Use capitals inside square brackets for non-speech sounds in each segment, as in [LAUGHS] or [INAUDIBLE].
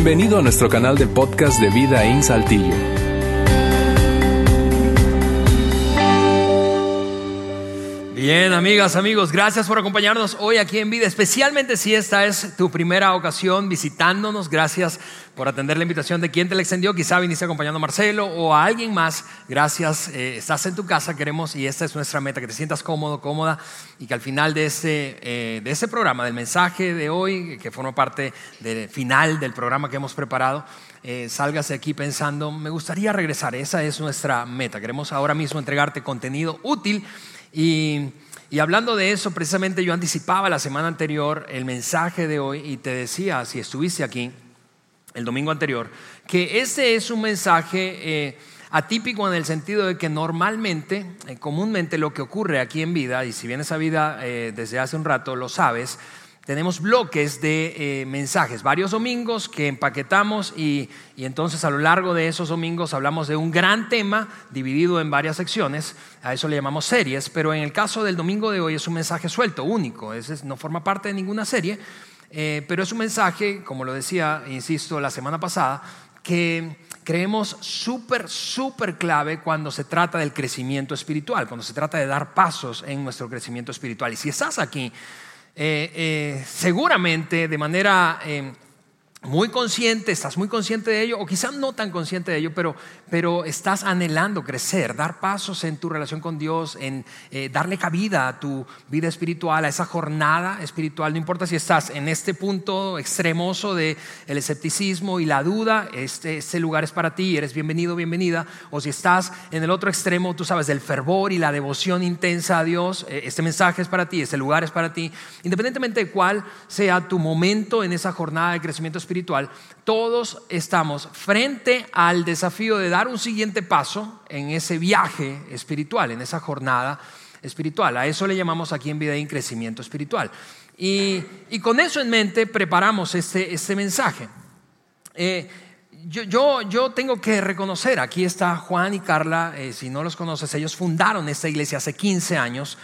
Bienvenido a nuestro canal de podcast de Vida en Saltillo. Bien, amigas, amigos, gracias por acompañarnos hoy aquí en Vida, especialmente si esta es tu primera ocasión visitándonos. Gracias por atender la invitación de quien te la extendió. Quizá viniste acompañando a Marcelo o a alguien más. Gracias, eh, estás en tu casa, queremos, y esta es nuestra meta, que te sientas cómodo, cómoda, y que al final de este, eh, de este programa, del mensaje de hoy, que forma parte del final del programa que hemos preparado, eh, salgas de aquí pensando, me gustaría regresar. Esa es nuestra meta. Queremos ahora mismo entregarte contenido útil y, hablando de eso, precisamente yo anticipaba la semana anterior el mensaje de hoy y te decía, si estuviste aquí el domingo anterior, que ese es un mensaje eh, atípico en el sentido de que normalmente, eh, comúnmente lo que ocurre aquí en vida, y si vienes a vida eh, desde hace un rato, lo sabes, tenemos bloques de eh, mensajes, varios domingos que empaquetamos y, entonces a lo largo de esos domingos hablamos de un gran tema dividido en varias secciones, a eso le llamamos series, pero en el caso del domingo de hoy es un mensaje suelto, único, no forma parte de ninguna serie, eh, pero es un mensaje, como lo decía, insisto, la semana pasada, que creemos súper, súper clave cuando se trata del crecimiento espiritual, cuando se trata de dar pasos en nuestro crecimiento espiritual. Y si estás aquí, eh, eh, seguramente de manera eh, muy consciente, estás muy consciente de ello, o quizás no tan consciente de ello, pero, pero estás anhelando crecer, dar pasos en tu relación con Dios, en eh, darle cabida a tu vida espiritual, a esa jornada espiritual. No importa si estás en este punto extremoso del el escepticismo y la duda, este, este, lugar es para ti, eres bienvenido, bienvenida. O si estás en el otro extremo, tú sabes, del fervor y la devoción intensa a Dios, eh, este mensaje es para ti, este lugar es para ti. Independientemente de cuál sea tu momento en esa jornada de crecimiento espiritual, espiritual, todos estamos frente al desafío de dar un siguiente paso en ese viaje espiritual, en esa jornada espiritual. A eso le llamamos aquí en Vida en crecimiento espiritual. Y, con eso en mente preparamos este, este mensaje. Eh, yo, yo, tengo que reconocer, aquí está Juan y Carla, eh, si no los conoces, ellos fundaron esta iglesia hace 15 años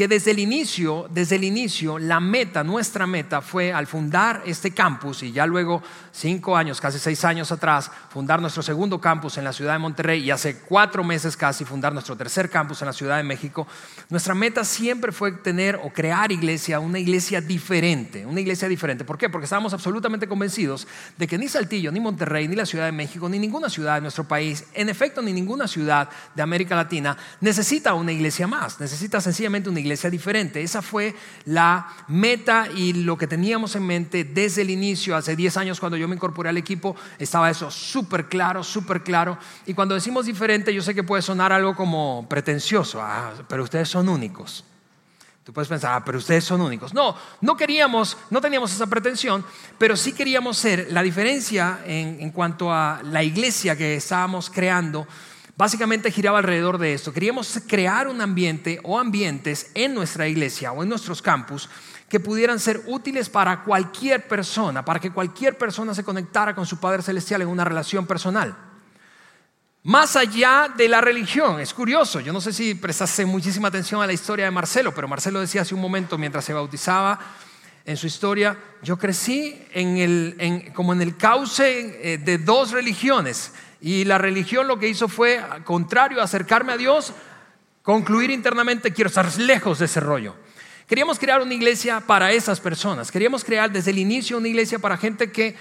que desde el inicio, desde el inicio, la meta, nuestra meta fue al fundar este campus y ya luego cinco años, casi seis años atrás, fundar nuestro segundo campus en la ciudad de Monterrey y hace cuatro meses casi fundar nuestro tercer campus en la ciudad de México. Nuestra meta siempre fue tener o crear iglesia, una iglesia diferente, una iglesia diferente. ¿Por qué? Porque estábamos absolutamente convencidos de que ni Saltillo, ni Monterrey, ni la ciudad de México, ni ninguna ciudad de nuestro país, en efecto, ni ninguna ciudad de América Latina necesita una iglesia más, necesita sencillamente una iglesia diferente. Esa fue la meta y lo que teníamos en mente desde el inicio, hace 10 años cuando yo me incorporé al equipo, estaba eso súper claro, súper claro. Y cuando decimos diferente, yo sé que puede sonar algo como pretencioso, ah, pero ustedes son únicos. Tú puedes pensar, ah, pero ustedes son únicos. No, no queríamos, no teníamos esa pretensión, pero sí queríamos ser la diferencia en, en cuanto a la iglesia que estábamos creando básicamente giraba alrededor de esto. Queríamos crear un ambiente o ambientes en nuestra iglesia o en nuestros campus que pudieran ser útiles para cualquier persona, para que cualquier persona se conectara con su Padre Celestial en una relación personal. Más allá de la religión, es curioso, yo no sé si prestaste muchísima atención a la historia de Marcelo, pero Marcelo decía hace un momento mientras se bautizaba en su historia, yo crecí como en el cauce eh, de dos religiones, y la religión lo que hizo fue, contrario a acercarme a Dios, concluir internamente, quiero estar lejos de ese rollo. Queríamos crear una iglesia para esas personas. Queríamos crear desde el inicio una iglesia para gente que,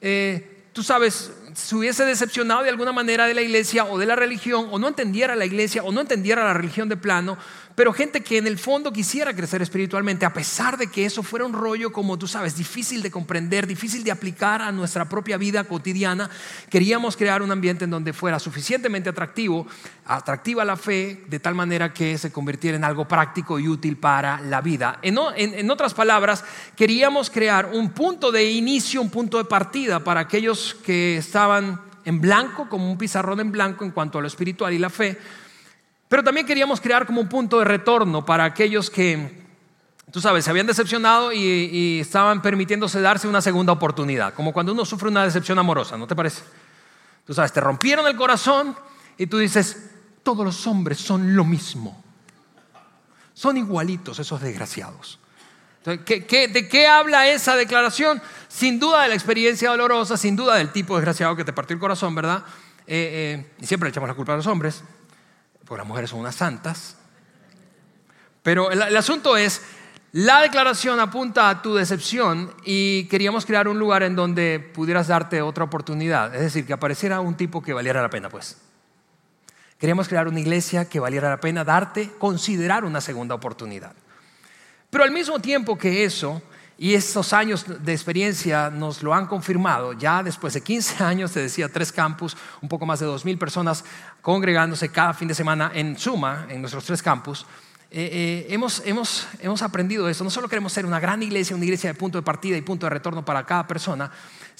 eh, tú sabes, se hubiese decepcionado de alguna manera de la iglesia o de la religión, o no entendiera la iglesia o no entendiera la religión de plano, pero gente que en el fondo quisiera crecer espiritualmente, a pesar de que eso fuera un rollo, como tú sabes, difícil de comprender, difícil de aplicar a nuestra propia vida cotidiana, queríamos crear un ambiente en donde fuera suficientemente atractivo, atractiva la fe, de tal manera que se convirtiera en algo práctico y útil para la vida. En, otras palabras, queríamos crear un punto de inicio, un punto de partida para aquellos que estaban en blanco, como un pizarrón en blanco en cuanto a lo espiritual y la fe, pero también queríamos crear como un punto de retorno para aquellos que, tú sabes, se habían decepcionado y, estaban permitiéndose darse una segunda oportunidad, como cuando uno sufre una decepción amorosa, ¿no te parece? Tú sabes, te rompieron el corazón y tú dices, todos los hombres son lo mismo. Son igualitos esos desgraciados. de qué habla esa declaración? Sin duda de la experiencia dolorosa, sin duda del tipo desgraciado que te partió el corazón, ¿verdad? Eh, eh, y siempre le echamos la culpa a los hombres, porque las mujeres son unas santas. Pero el, asunto es, la declaración apunta a tu decepción y queríamos crear un lugar en donde pudieras darte otra oportunidad. Es decir, que apareciera un tipo que valiera la pena, pues. Queríamos crear una iglesia que valiera la pena darte, considerar una segunda oportunidad. Pero al mismo tiempo que eso, y estos años de experiencia nos lo han confirmado. Ya después de 15 [LAUGHS] años, te decía, tres campus, un poco más de 2.000 personas congregándose cada fin de semana en suma en nuestros tres campus. Eh, eh, hemos, hemos, hemos aprendido eso. No solo queremos ser una gran iglesia, una iglesia de punto de partida y punto de retorno para cada persona,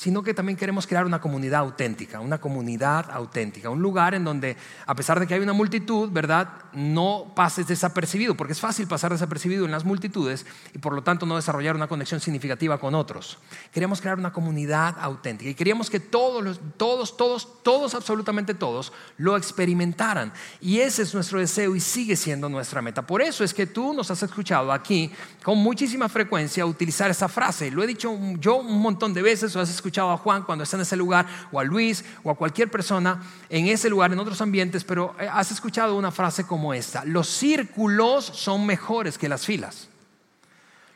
sino que también queremos crear una comunidad auténtica, una comunidad auténtica, un lugar en donde, a pesar de que hay una multitud, ¿verdad? No pases desapercibido, porque es fácil pasar desapercibido en las multitudes y por lo tanto no desarrollar una conexión significativa con otros. Queremos crear una comunidad auténtica y queríamos que todos, todos, todos, todos, absolutamente todos, lo experimentaran. Y ese es nuestro deseo y sigue siendo nuestra meta. Por eso es que tú nos has escuchado aquí con muchísima frecuencia utilizar esa frase. Lo he dicho yo un montón de veces, o has escuchado escuchado a Juan cuando está en ese lugar, o a Luis, o a cualquier persona en ese lugar, en otros ambientes, pero eh, has escuchado una frase como esta, los círculos son mejores que las filas.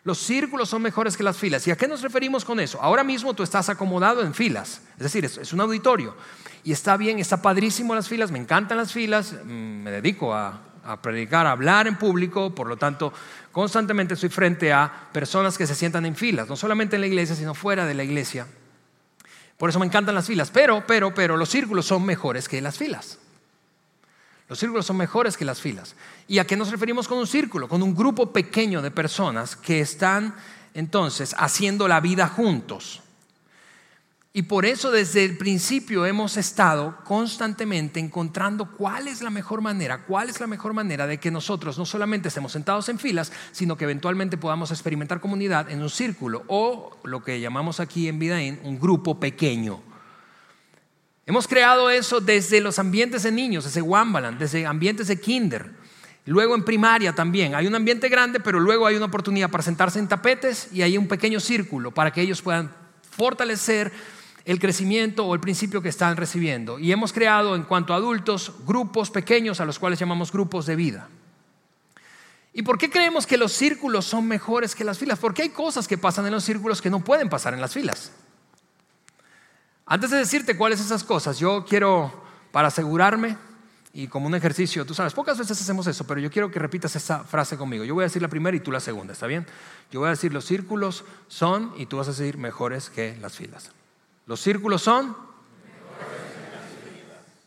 Los círculos son mejores que las filas. ¿Y a qué nos referimos con eso? Ahora mismo tú estás acomodado en filas, es decir, es, un auditorio. Y está bien, está padrísimo las filas, me encantan las filas, mm, me dedico a, a predicar, a hablar en público, por lo tanto, constantemente estoy frente a personas que se sientan en filas, no solamente en la iglesia, sino fuera de la iglesia. Por eso me encantan las filas. Pero, pero, pero los círculos son mejores que las filas. Los círculos son mejores que las filas. ¿Y a qué nos referimos con un círculo? Con un grupo pequeño de personas que están entonces haciendo la vida juntos. Y por eso desde el principio hemos estado constantemente encontrando cuál es la mejor manera, cuál es la mejor manera de que nosotros no solamente estemos sentados en filas, sino que eventualmente podamos experimentar comunidad en un círculo o lo que llamamos aquí en Vidaín un grupo pequeño. Hemos creado eso desde los ambientes de niños, desde Wambaland, desde ambientes de kinder. Luego en primaria también. Hay un ambiente grande, pero luego hay una oportunidad para sentarse en tapetes y hay un pequeño círculo para que ellos puedan fortalecer el crecimiento o el principio que están recibiendo. Y hemos creado en cuanto a adultos grupos pequeños a los cuales llamamos grupos de vida. ¿Y por qué creemos que los círculos son mejores que las filas? Porque hay cosas que pasan en los círculos que no pueden pasar en las filas. Antes de decirte cuáles esas cosas, yo quiero, para asegurarme, y como un ejercicio, tú sabes, pocas veces hacemos eso, pero yo quiero que repitas esa frase conmigo. Yo voy a decir la primera y tú la segunda, ¿está bien? Yo voy a decir los círculos son y tú vas a decir mejores que las filas. Los círculos son.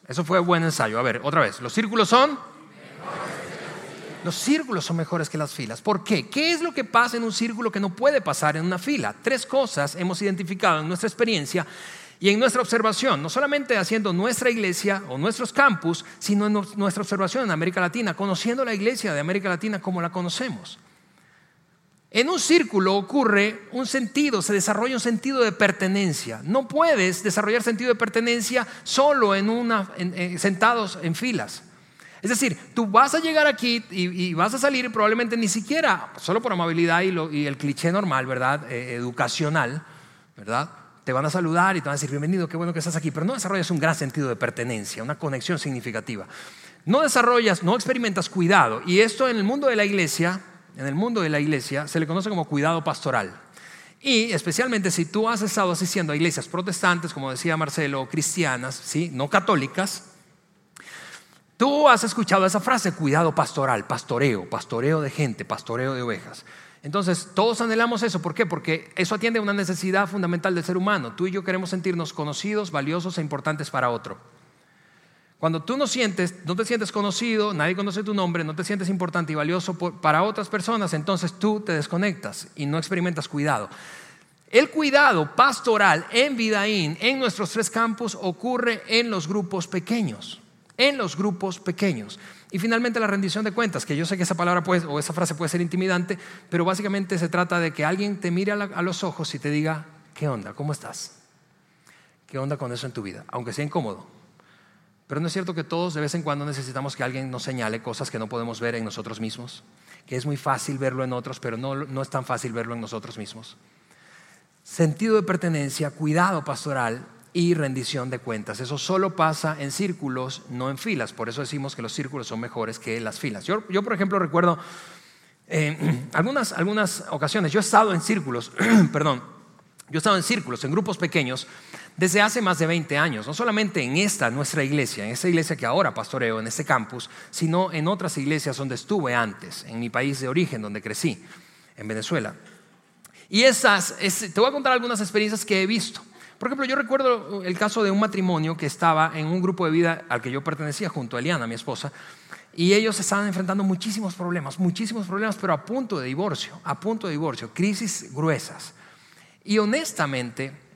Eso fue buen ensayo. A ver, otra vez. Los círculos son. Los círculos son mejores que las filas. ¿Por qué? ¿Qué es lo que pasa en un círculo que no puede pasar en una fila? Tres cosas hemos identificado en nuestra experiencia y en nuestra observación, no solamente haciendo nuestra iglesia o nuestros campus, sino en nuestra observación en América Latina, conociendo la iglesia de América Latina como la conocemos. En un círculo ocurre un sentido, se desarrolla un sentido de pertenencia. No puedes desarrollar sentido de pertenencia solo en una, sentados en filas. Es decir, tú vas a llegar aquí y, vas a salir probablemente ni siquiera, solo por amabilidad y, el cliché normal, ¿verdad? Eh, educacional, ¿verdad? Te van a saludar y te van a decir, bienvenido, qué bueno que estás aquí, pero no desarrollas un gran sentido de pertenencia, una conexión significativa. No desarrollas, no experimentas cuidado. Y esto en el mundo de la iglesia en el mundo de la iglesia se le conoce como cuidado pastoral. Y especialmente si tú has estado asistiendo a iglesias protestantes, como decía Marcelo, cristianas, ¿sí? no católicas, tú has escuchado esa frase, cuidado pastoral, pastoreo, pastoreo de gente, pastoreo de ovejas. Entonces, todos anhelamos eso. ¿Por qué? Porque eso atiende a una necesidad fundamental del ser humano. Tú y yo queremos sentirnos conocidos, valiosos e importantes para otro. Cuando tú no sientes, no te sientes conocido, nadie conoce tu nombre, no te sientes importante y valioso para otras personas, entonces tú te desconectas y no experimentas cuidado. El cuidado pastoral en Vidaín, en nuestros tres campos, ocurre en los grupos pequeños, en los grupos pequeños. Y finalmente la rendición de cuentas, que yo sé que esa palabra o esa frase puede ser intimidante, pero básicamente se trata de que alguien te mire a los ojos y te diga, ¿qué onda? ¿Cómo estás? ¿Qué onda con eso en tu vida? Aunque sea incómodo Pero no es cierto que todos de vez en cuando necesitamos que alguien nos señale cosas que no podemos ver en nosotros mismos, que es muy fácil verlo en otros, pero no, no es tan fácil verlo en nosotros mismos. Sentido de pertenencia, cuidado pastoral y rendición de cuentas. Eso solo pasa en círculos, no en filas. Por eso decimos que los círculos son mejores que las filas. Yo, yo por ejemplo, recuerdo eh, [CLEARS THROAT] algunas, algunas ocasiones, yo he estado en círculos, [CLEARS THROAT] perdón, yo he estado en círculos, en grupos pequeños, desde hace más de 20 años, no solamente en esta, nuestra iglesia, en esta iglesia que ahora pastoreo, en este campus, sino en otras iglesias donde estuve antes, en mi país de origen, donde crecí, en Venezuela. Y esas, te voy a contar algunas experiencias que he visto. Por ejemplo, yo recuerdo el caso de un matrimonio que estaba en un grupo de vida al que yo pertenecía junto a Eliana, mi esposa, y ellos estaban enfrentando muchísimos problemas, muchísimos problemas, pero a punto de divorcio, a punto de divorcio, crisis gruesas. Y honestamente,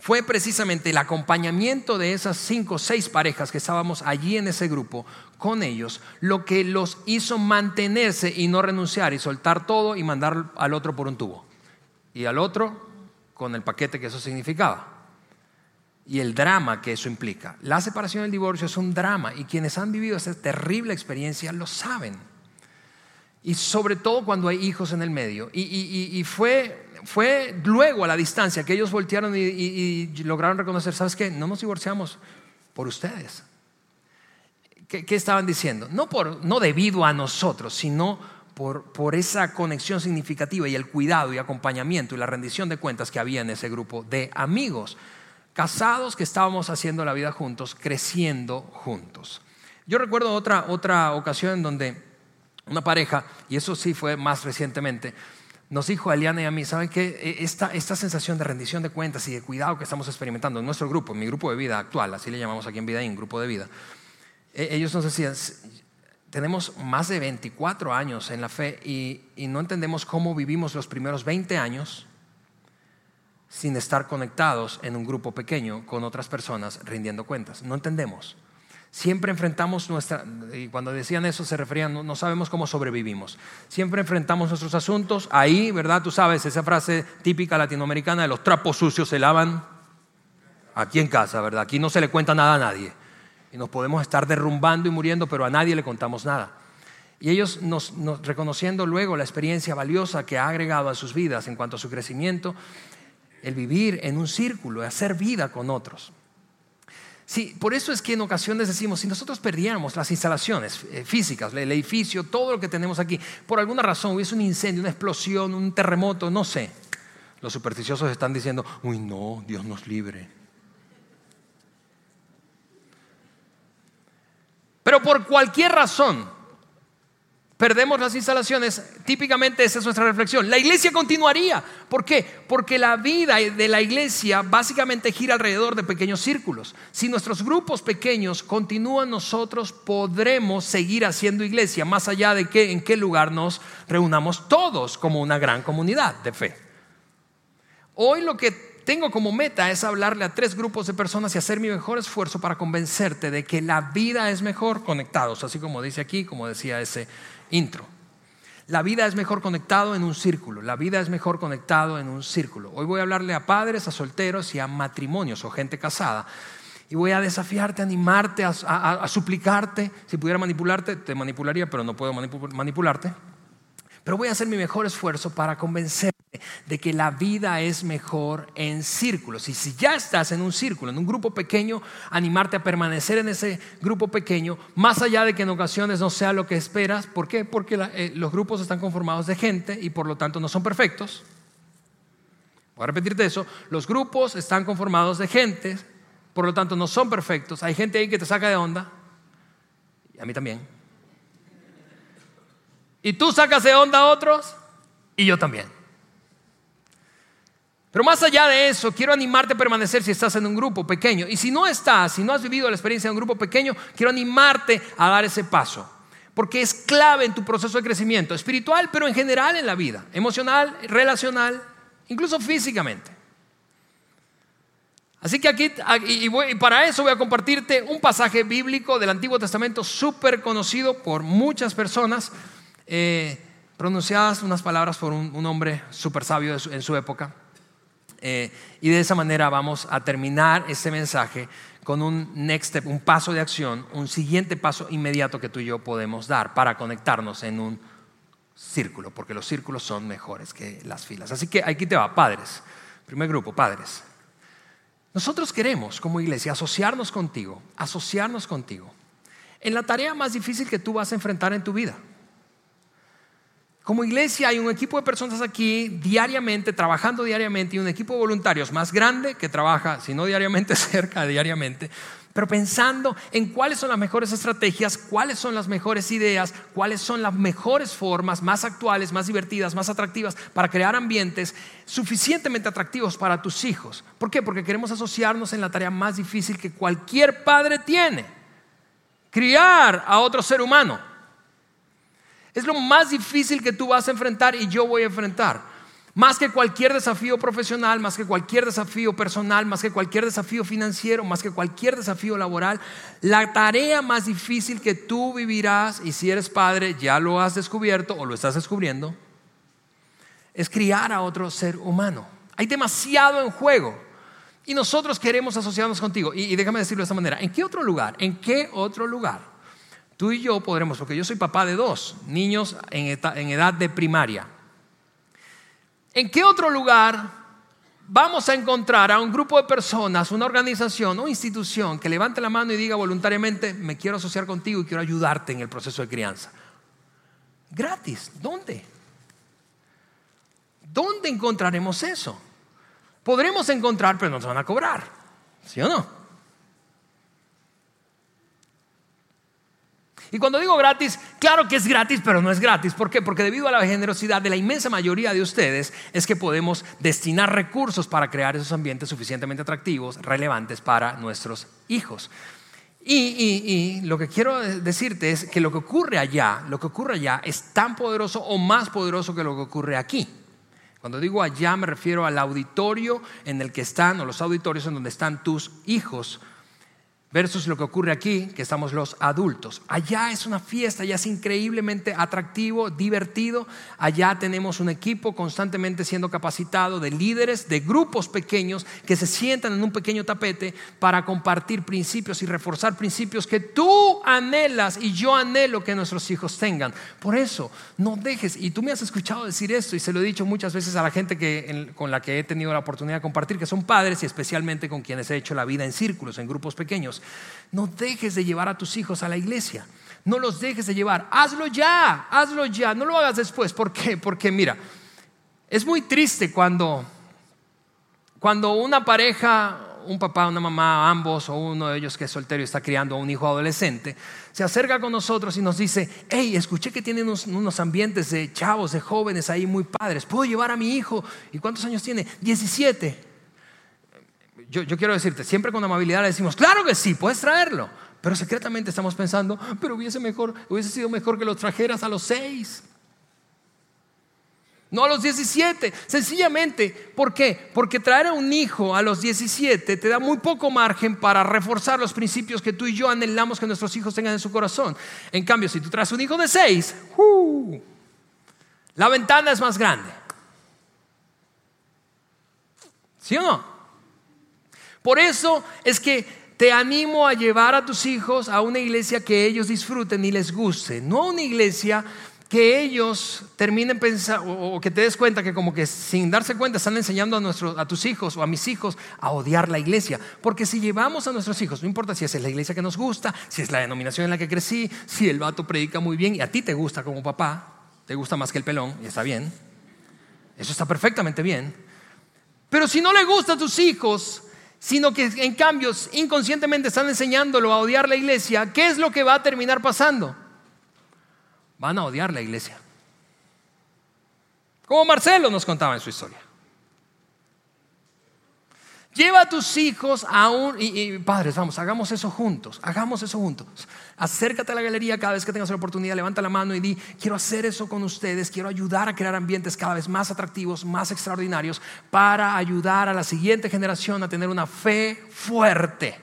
fue precisamente el acompañamiento de esas cinco o seis parejas que estábamos allí en ese grupo con ellos lo que los hizo mantenerse y no renunciar y soltar todo y mandar al otro por un tubo. Y al otro con el paquete que eso significaba. Y el drama que eso implica. La separación y el divorcio es un drama y quienes han vivido esa terrible experiencia lo saben. Y sobre todo cuando hay hijos en el medio. Y, fue, fue luego a la distancia que ellos voltearon y, lograron reconocer, ¿sabes qué? No nos divorciamos por ustedes. ¿Qué, estaban diciendo? No, por, no debido a nosotros, sino por, esa conexión significativa y el cuidado y acompañamiento y la rendición de cuentas que había en ese grupo de amigos, casados que estábamos haciendo la vida juntos, creciendo juntos. Yo recuerdo otra, otra ocasión en donde una pareja, y eso sí fue más recientemente, nos dijo a Eliana y a mí, ¿saben qué? E, esta, esta sensación de rendición de cuentas y de cuidado que estamos experimentando en nuestro grupo, en mi grupo de vida actual, así le llamamos aquí en Vida, en grupo de vida, e, ellos nos decían, tenemos más de 24 años en la fe y, no entendemos cómo vivimos los primeros 20 años sin estar conectados en un grupo pequeño con otras personas rindiendo cuentas. No entendemos. Siempre enfrentamos nuestra, y cuando decían eso se referían, no, no, sabemos cómo sobrevivimos. Siempre enfrentamos nuestros asuntos. Ahí, ¿verdad? Tú sabes, esa frase típica latinoamericana de los trapos sucios se lavan aquí en casa, ¿verdad? Aquí no se le cuenta nada a nadie y nos podemos estar derrumbando y muriendo, pero a nadie le contamos nada. Y ellos nos, reconociendo luego la experiencia valiosa que ha agregado a sus vidas en cuanto a su crecimiento, el vivir en un círculo, hacer vida con otros. Sí, por eso es que en ocasiones decimos, si nosotros perdiéramos las instalaciones eh, físicas, el edificio, todo lo que tenemos aquí, por alguna razón hubiese un incendio, una explosión, un terremoto, no sé, los supersticiosos están diciendo, uy no, Dios nos libre. Pero por cualquier razón perdemos las instalaciones, típicamente esa es nuestra reflexión. La iglesia continuaría. ¿Por qué? Porque la vida de la iglesia básicamente gira alrededor de pequeños círculos. Si nuestros grupos pequeños continúan, nosotros podremos seguir haciendo iglesia, más allá de que en qué lugar nos reunamos todos como una gran comunidad de fe. Hoy lo que tengo como meta es hablarle a tres grupos de personas y hacer mi mejor esfuerzo para convencerte de que la vida es mejor conectados, así como dice aquí, como decía ese intro. La vida es mejor conectado en un círculo, la vida es mejor conectado en un círculo. Hoy voy a hablarle a padres, a solteros y a matrimonios o gente casada. Y voy a desafiarte, animarte, a, suplicarte. Si pudiera manipularte, te manipularía, pero no puedo manipularte. Pero voy a hacer mi mejor esfuerzo para convencerte de que la vida es mejor en círculos. Y si ya estás en un círculo, en un grupo pequeño, animarte a permanecer en ese grupo pequeño, más allá de que en ocasiones no sea lo que esperas. ¿Por qué? Porque eh, los grupos están conformados de gente y por lo tanto no son perfectos. Voy a repetirte eso. Los grupos están conformados de gente, por lo tanto no son perfectos. Hay gente ahí que te saca de onda. Y a mí también. Y tú sacas de onda a otros y yo también. Pero más allá de eso, quiero animarte a permanecer si estás en un grupo pequeño. Y si no estás, si no has vivido la experiencia de un grupo pequeño, quiero animarte a dar ese paso. Porque es clave en tu proceso de crecimiento espiritual, pero en general en la vida, emocional, relacional, incluso físicamente. Así que aquí, y, para eso voy a compartirte un pasaje bíblico del Antiguo Testamento súper conocido por muchas personas, eh, pronunciadas unas palabras por un, hombre súper sabio en su época. Eh, y de esa manera vamos a terminar este mensaje con un next step, un paso de acción, un siguiente paso inmediato que tú y yo podemos dar para conectarnos en un círculo, porque los círculos son mejores que las filas. Así que aquí te va, padres. Primer grupo, padres. Nosotros queremos como iglesia asociarnos contigo, asociarnos contigo en la tarea más difícil que tú vas a enfrentar en tu vida. Como iglesia hay un equipo de personas aquí diariamente, trabajando diariamente, y un equipo de voluntarios más grande que trabaja, si no diariamente, [LAUGHS] cerca diariamente, pero pensando en cuáles son las mejores estrategias, cuáles son las mejores ideas, cuáles son las mejores formas más actuales, más divertidas, más atractivas para crear ambientes suficientemente atractivos para tus hijos. ¿Por qué? Porque queremos asociarnos en la tarea más difícil que cualquier padre tiene, criar a otro ser humano. Es lo más difícil que tú vas a enfrentar y yo voy a enfrentar. Más que cualquier desafío profesional, más que cualquier desafío personal, más que cualquier desafío financiero, más que cualquier desafío laboral, la tarea más difícil que tú vivirás, y si eres padre ya lo has descubierto o lo estás descubriendo, es criar a otro ser humano. Hay demasiado en juego. Y nosotros queremos asociarnos contigo. Y, déjame decirlo de esta manera. ¿En qué otro lugar? ¿En qué otro lugar? Tú y yo podremos, porque yo soy papá de dos niños en edad de primaria. ¿En qué otro lugar vamos a encontrar a un grupo de personas, una organización, una institución que levante la mano y diga voluntariamente, me quiero asociar contigo y quiero ayudarte en el proceso de crianza? Gratis. ¿Dónde? ¿Dónde encontraremos eso? Podremos encontrar, pero nos van a cobrar. ¿Sí o no? Y cuando digo gratis, claro que es gratis, pero no es gratis. ¿Por qué? Porque debido a la generosidad de la inmensa mayoría de ustedes es que podemos destinar recursos para crear esos ambientes suficientemente atractivos, relevantes para nuestros hijos. Y, lo que quiero decirte es que lo que ocurre allá, lo que ocurre allá es tan poderoso o más poderoso que lo que ocurre aquí. Cuando digo allá me refiero al auditorio en el que están, o los auditorios en donde están tus hijos versus lo que ocurre aquí, que estamos los adultos. Allá es una fiesta, allá es increíblemente atractivo, divertido. Allá tenemos un equipo constantemente siendo capacitado de líderes, de grupos pequeños que se sientan en un pequeño tapete para compartir principios y reforzar principios que tú anhelas y yo anhelo que nuestros hijos tengan. Por eso, no dejes, y tú me has escuchado decir esto y se lo he dicho muchas veces a la gente que, con la que he tenido la oportunidad de compartir, que son padres y especialmente con quienes he hecho la vida en círculos, en grupos pequeños. No dejes de llevar a tus hijos a la iglesia. No los dejes de llevar. Hazlo ya, hazlo ya. No lo hagas después. ¿Por qué? Porque mira, es muy triste cuando, cuando una pareja, un papá, una mamá, ambos o uno de ellos que es soltero y está criando a un hijo adolescente, se acerca con nosotros y nos dice, hey, escuché que tienen unos, unos, ambientes de chavos, de jóvenes ahí muy padres, ¿puedo llevar a mi hijo? ¿Y cuántos años tiene? 17 yo, quiero decirte, siempre con amabilidad le decimos, claro que sí, puedes traerlo. Pero secretamente estamos pensando, pero hubiese, mejor, hubiese sido mejor que lo trajeras a los seis. No a los 17. Sencillamente, ¿por qué? Porque traer a un hijo a los 17 te da muy poco margen para reforzar los principios que tú y yo anhelamos que nuestros hijos tengan en su corazón. En cambio, si tú traes un hijo de 6, ¡uh! la ventana es más grande. ¿Sí o no? Por eso es que te animo a llevar a tus hijos a una iglesia que ellos disfruten y les guste, no a una iglesia que ellos terminen pensando o que te des cuenta que como que sin darse cuenta están enseñando a, nuestros, a tus hijos o a mis hijos a odiar la iglesia. Porque si llevamos a nuestros hijos, no importa si es la iglesia que nos gusta, si es la denominación en la que crecí, si el vato predica muy bien y a ti te gusta como papá, te gusta más que el pelón y está bien, eso está perfectamente bien. Pero si no le gusta a tus hijos, sino que en cambio inconscientemente están enseñándolo a odiar la iglesia, ¿qué es lo que va a terminar pasando? Van a odiar la iglesia. Como Marcelo nos contaba en su historia. Lleva a tus hijos a un... Y, padres, vamos, hagamos eso juntos, hagamos eso juntos. Acércate a la galería cada vez que tengas la oportunidad, levanta la mano y di, quiero hacer eso con ustedes, quiero ayudar a crear ambientes cada vez más atractivos, más extraordinarios, para ayudar a la siguiente generación a tener una fe fuerte.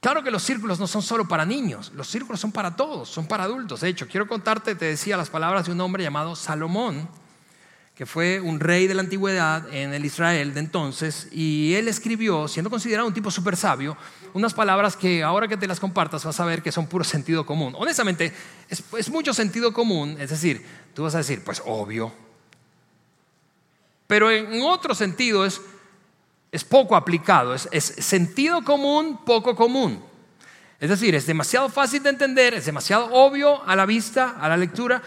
Claro que los círculos no son solo para niños, los círculos son para todos, son para adultos. De hecho, quiero contarte, te decía las palabras de un hombre llamado Salomón, que fue un rey de la antigüedad en el Israel de entonces, y él escribió, siendo considerado un tipo súper sabio, unas palabras que ahora que te las compartas vas a ver que son puro sentido común. Honestamente, es, mucho sentido común, es decir, tú vas a decir, pues obvio, pero en otro sentido es, es poco aplicado, es, es sentido común, poco común. Es decir, es demasiado fácil de entender, es demasiado obvio a la vista, a la lectura,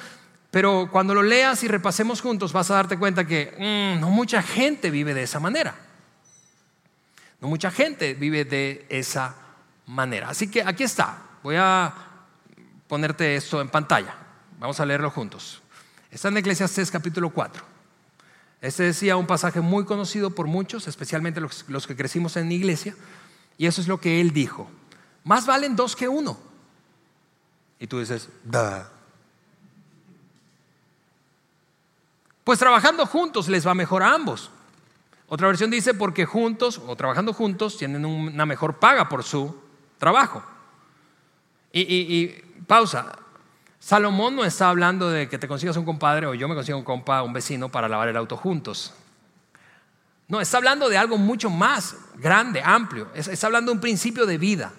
pero cuando lo leas y repasemos juntos vas a darte cuenta que mm, no mucha gente vive de esa manera. No mucha gente vive de esa manera. Así que aquí está. Voy a ponerte esto en pantalla. Vamos a leerlo juntos. Está en Eclesiastes capítulo 4. Este decía un pasaje muy conocido por muchos, especialmente los, que crecimos en iglesia, y eso es lo que él dijo. Más valen dos que uno. Y tú dices, da. Pues trabajando juntos les va mejor a ambos. Otra versión dice porque juntos o trabajando juntos tienen una mejor paga por su trabajo. Y, pausa. Salomón no está hablando de que te consigas un compadre o yo me consiga un compa, un vecino para lavar el auto juntos. No, está hablando de algo mucho más grande, amplio. Está hablando de un principio de vida.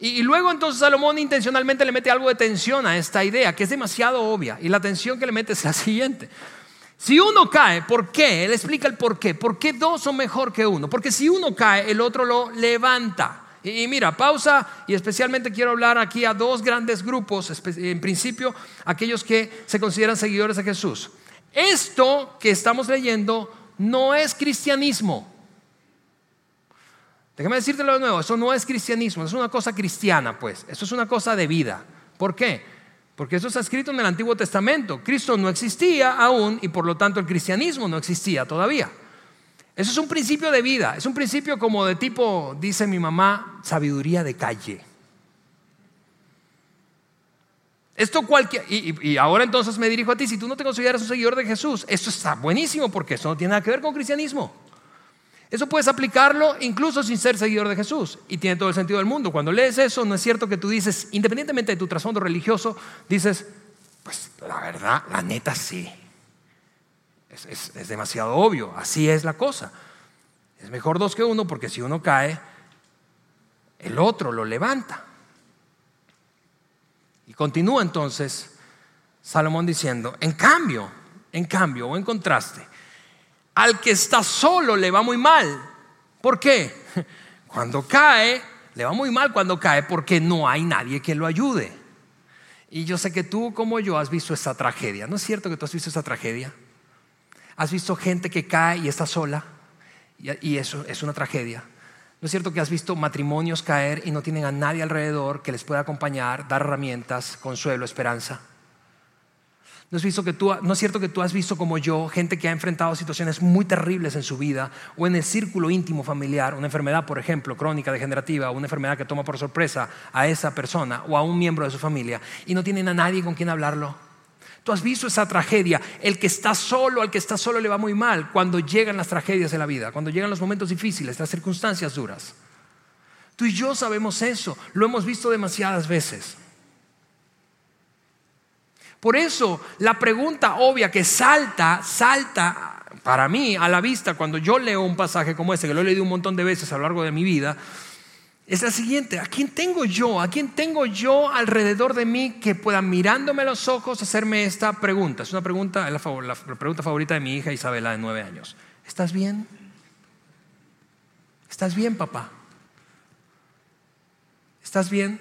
Y, luego entonces Salomón intencionalmente le mete algo de tensión a esta idea, que es demasiado obvia. Y la tensión que le mete es la [LAUGHS] siguiente. Si uno cae, ¿por qué? Él explica el por qué. ¿Por qué dos son mejor que uno? Porque si uno cae, el otro lo levanta. Y, mira, pausa y especialmente quiero hablar aquí a dos grandes grupos, en principio aquellos que se consideran seguidores de Jesús. Esto que estamos leyendo no es cristianismo. Déjame decírtelo de nuevo, eso no es cristianismo, es una cosa cristiana, pues, eso es una cosa de vida. ¿Por qué? Porque eso está escrito en el Antiguo Testamento. Cristo no existía aún y por lo tanto el cristianismo no existía todavía. Eso es un principio de vida, es un principio como de tipo, dice mi mamá, sabiduría de calle. Esto cualquier, y, y, ahora entonces me dirijo a ti, si tú no te consideras un seguidor de Jesús, esto está buenísimo porque eso no tiene nada que ver con cristianismo. Eso puedes aplicarlo incluso sin ser seguidor de Jesús y tiene todo el sentido del mundo. Cuando lees eso, no es cierto que tú dices, independientemente de tu trasfondo religioso, dices, pues la verdad, la neta sí. Es, es demasiado obvio, así es la cosa. Es mejor dos que uno porque si uno cae, el otro lo levanta. Y continúa entonces Salomón diciendo, en cambio, en cambio o en contraste, al que está solo le va muy mal. ¿Por qué? [LAUGHS] Cuando cae, le va muy mal cuando cae porque no hay nadie que lo ayude. Y yo sé que tú como yo has visto esa tragedia. ¿No es cierto que tú has visto esa tragedia? ¿Has visto gente que cae y está sola? Y eso es una tragedia. ¿No es cierto que has visto matrimonios caer y no tienen a nadie alrededor que les pueda acompañar, dar herramientas, consuelo, esperanza? ¿No es, visto que tú, ¿No es cierto que tú has visto como yo gente que ha enfrentado situaciones muy terribles en su vida o en el círculo íntimo familiar, una enfermedad, por ejemplo, crónica, degenerativa, una enfermedad que toma por sorpresa a esa persona o a un miembro de su familia y no tienen a nadie con quien hablarlo? Tú has visto esa tragedia. El que está solo, al que está solo le va muy mal cuando llegan las tragedias de la vida, cuando llegan los momentos difíciles, las circunstancias duras. Tú y yo sabemos eso, lo hemos visto demasiadas veces. Por eso la pregunta obvia que salta, salta para mí a la vista cuando yo leo un pasaje como este, que lo he leído un montón de veces a lo largo de mi vida, es la siguiente, ¿a quién tengo yo? ¿A quién tengo yo alrededor de mí que pueda mirándome a los ojos hacerme esta pregunta? Es una pregunta, la, la pregunta favorita de mi hija Isabela de nueve años. ¿Estás bien? ¿Estás bien, papá? ¿Estás bien?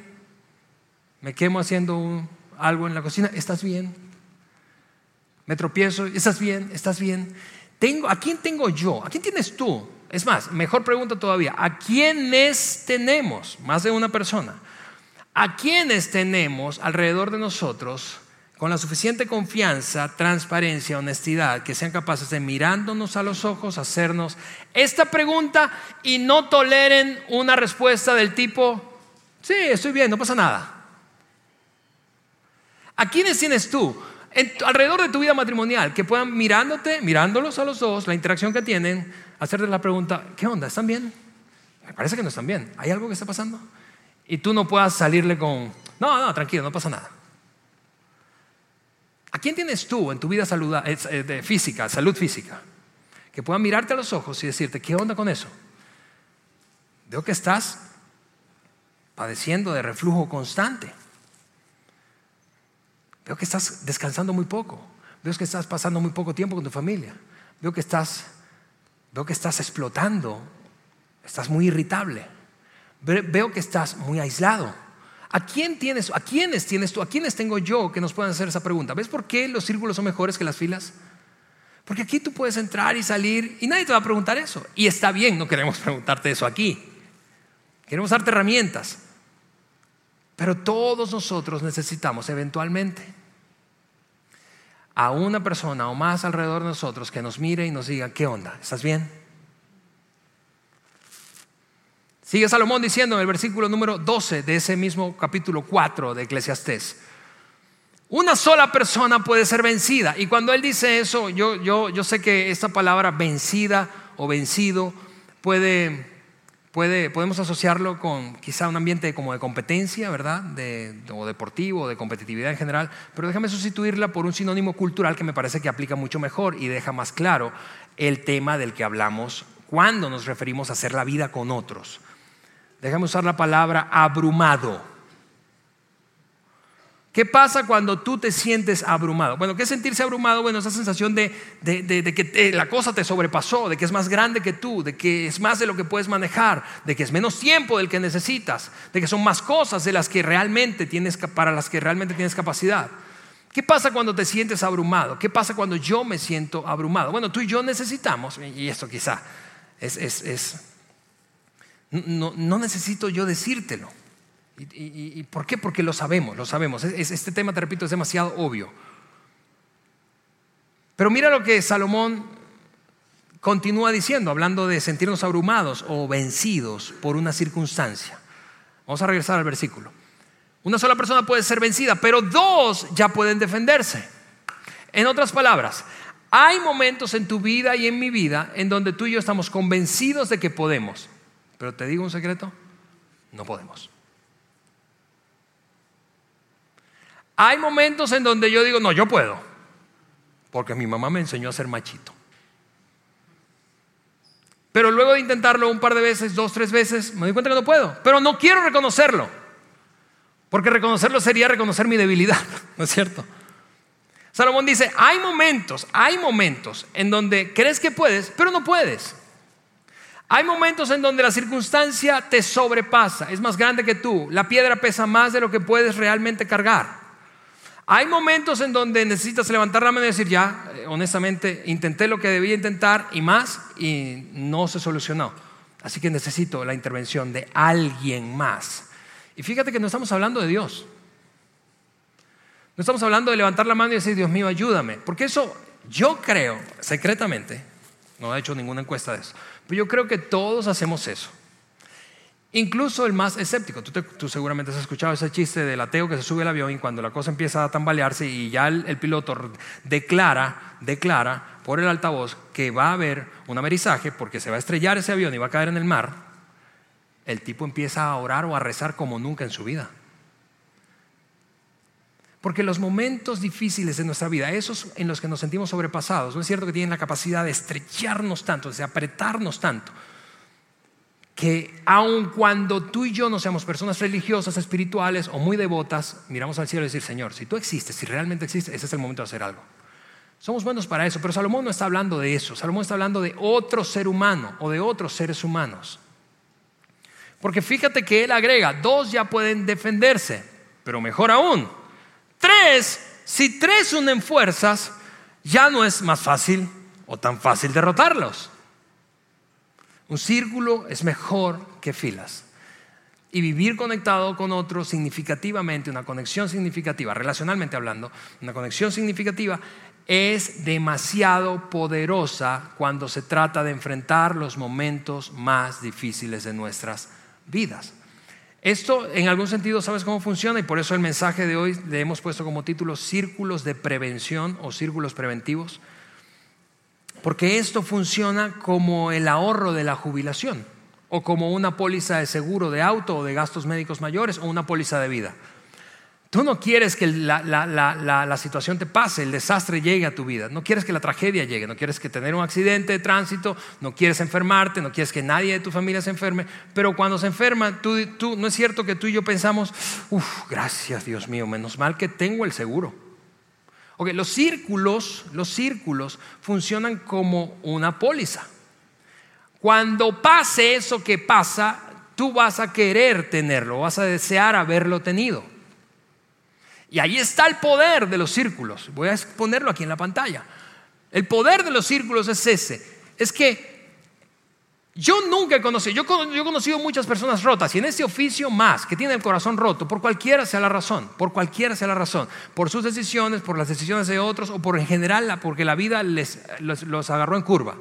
Me quemo haciendo un, algo en la cocina, ¿estás bien? Me tropiezo, ¿estás bien? ¿Estás bien? Tengo, ¿A quién tengo yo? ¿A quién tienes tú? Es más, mejor pregunta todavía, ¿a quiénes tenemos? Más de una persona. ¿A quiénes tenemos alrededor de nosotros con la suficiente confianza, transparencia, honestidad, que sean capaces de mirándonos a los ojos, hacernos esta pregunta y no toleren una respuesta del tipo, sí, estoy bien, no pasa nada. ¿A quiénes tienes tú alrededor de tu vida matrimonial que puedan mirándote, mirándolos a los dos, la interacción que tienen, hacerte la pregunta, ¿qué onda? ¿Están bien? Me parece que no están bien. ¿Hay algo que está pasando? Y tú no puedas salirle con, no, no, tranquilo, no pasa nada. ¿A quién tienes tú en tu vida eh, de física, salud física? Que pueda mirarte a los ojos y decirte, ¿qué onda con eso? Veo que estás padeciendo de reflujo constante. Veo que estás descansando muy poco. Veo que estás pasando muy poco tiempo con tu familia. Veo que estás, veo que estás explotando. Estás muy irritable. Veo que estás muy aislado. ¿A quién tienes, a quiénes tienes tú, a quiénes tengo yo que nos puedan hacer esa pregunta? ¿Ves por qué los círculos son mejores que las filas? Porque aquí tú puedes entrar y salir y nadie te va a preguntar eso. Y está bien, no queremos preguntarte eso aquí. Queremos darte herramientas. Pero todos nosotros necesitamos eventualmente a una persona o más alrededor de nosotros que nos mire y nos diga, ¿qué onda? ¿Estás bien? Sigue Salomón diciendo en el versículo número 12 de ese mismo capítulo 4 de Eclesiastés. Una sola persona puede ser vencida. Y cuando él dice eso, yo, yo, yo sé que esta palabra vencida o vencido puede podemos asociarlo con quizá un ambiente como de competencia, ¿verdad? De, o deportivo, de competitividad en general, pero déjame sustituirla por un sinónimo cultural que me parece que aplica mucho mejor y deja más claro el tema del que hablamos cuando nos referimos a hacer la vida con otros. Déjame usar la palabra abrumado. ¿Qué pasa cuando tú te sientes abrumado? Bueno, ¿qué es sentirse abrumado? Bueno, esa sensación de, que la cosa te sobrepasó, de que es más grande que tú, de que es más de lo que puedes manejar, de que es menos tiempo del que necesitas, de que son más cosas de las que realmente tienes, para las que realmente tienes capacidad. ¿Qué pasa cuando te sientes abrumado? ¿Qué pasa cuando yo me siento abrumado? Bueno, tú y yo necesitamos, y esto quizá es, no necesito yo decírtelo. ¿Y, por qué? Porque lo sabemos, lo sabemos. este tema, te repito, es demasiado obvio. Pero mira lo que Salomón continúa diciendo, hablando de sentirnos abrumados o vencidos por una circunstancia. Vamos a regresar al versículo. Una sola persona puede ser vencida, pero dos ya pueden defenderse. En otras palabras, hay momentos en tu vida y en mi vida en donde tú y yo estamos convencidos de que podemos. Pero te digo un secreto, no podemos. Hay momentos en donde yo digo, no, yo puedo, porque mi mamá me enseñó a ser machito. Pero luego de intentarlo un par de veces, dos, tres veces, me doy cuenta que no puedo. Pero no quiero reconocerlo, porque reconocerlo sería reconocer mi debilidad, [LAUGHS] ¿no es cierto? Salomón dice, hay momentos, hay momentos en donde crees que puedes, pero no puedes. Hay momentos en donde la circunstancia te sobrepasa, es más grande que tú, la piedra pesa más de lo que puedes realmente cargar. Hay momentos en donde necesitas levantar la mano y decir, ya, eh, honestamente, intenté lo que debía intentar y más y no se solucionó. Así que necesito la intervención de alguien más. Y fíjate que no estamos hablando de Dios. No estamos hablando de levantar la mano y decir, Dios mío, ayúdame. Porque eso yo creo, secretamente, no he hecho ninguna encuesta de eso, pero yo creo que todos hacemos eso. Incluso el más escéptico. Tú, seguramente has escuchado ese chiste del ateo que se sube al avión y cuando la cosa empieza a tambalearse y ya el, piloto declara, declara por el altavoz que va a haber un amerizaje porque se va a estrellar ese avión y va a caer en el mar, el tipo empieza a orar o a rezar como nunca en su vida. Porque los momentos difíciles de nuestra vida, esos en los que nos sentimos sobrepasados, no es cierto que tienen la capacidad de estrecharnos tanto, de apretarnos tanto, que aun cuando tú y yo no seamos personas religiosas, espirituales o muy devotas, miramos al cielo y decir, Señor, si tú existes, si realmente existes, ese es el momento de hacer algo. Somos buenos para eso, pero Salomón no está hablando de eso, Salomón está hablando de otro ser humano o de otros seres humanos. Porque fíjate que él agrega, dos ya pueden defenderse, pero mejor aún, tres, si tres unen fuerzas, ya no es más fácil o tan fácil derrotarlos. Un círculo es mejor que filas. Y vivir conectado con otros significativamente, una conexión significativa, relacionalmente hablando, una conexión significativa es demasiado poderosa cuando se trata de enfrentar los momentos más difíciles de nuestras vidas. Esto en algún sentido sabes cómo funciona y por eso el mensaje de hoy le hemos puesto como título círculos de prevención o círculos preventivos. Porque esto funciona como el ahorro de la jubilación o como una póliza de seguro de auto o de gastos médicos mayores o una póliza de vida. Tú no quieres que la, la, la, la, situación te pase, el desastre llegue a tu vida. No quieres que la tragedia llegue, no quieres que tener un accidente de tránsito, no quieres enfermarte, no quieres que nadie de tu familia se enferme. Pero cuando se enferma, tú, tú, no es cierto que tú y yo pensamos, uff, gracias Dios mío, menos mal que tengo el seguro. Ok, los círculos, los círculos funcionan como una póliza. Cuando pase eso que pasa, tú vas a querer tenerlo, vas a desear haberlo tenido. Y ahí está el poder de los círculos. Voy a ponerlo aquí en la pantalla. El poder de los círculos es ese. Es que yo nunca he conocido, yo, he conocido muchas personas rotas y en este oficio más, que tienen el corazón roto, por cualquiera sea la razón, por cualquiera sea la razón, por sus decisiones, por las decisiones de otros o por en general, porque la vida les, los agarró en curva.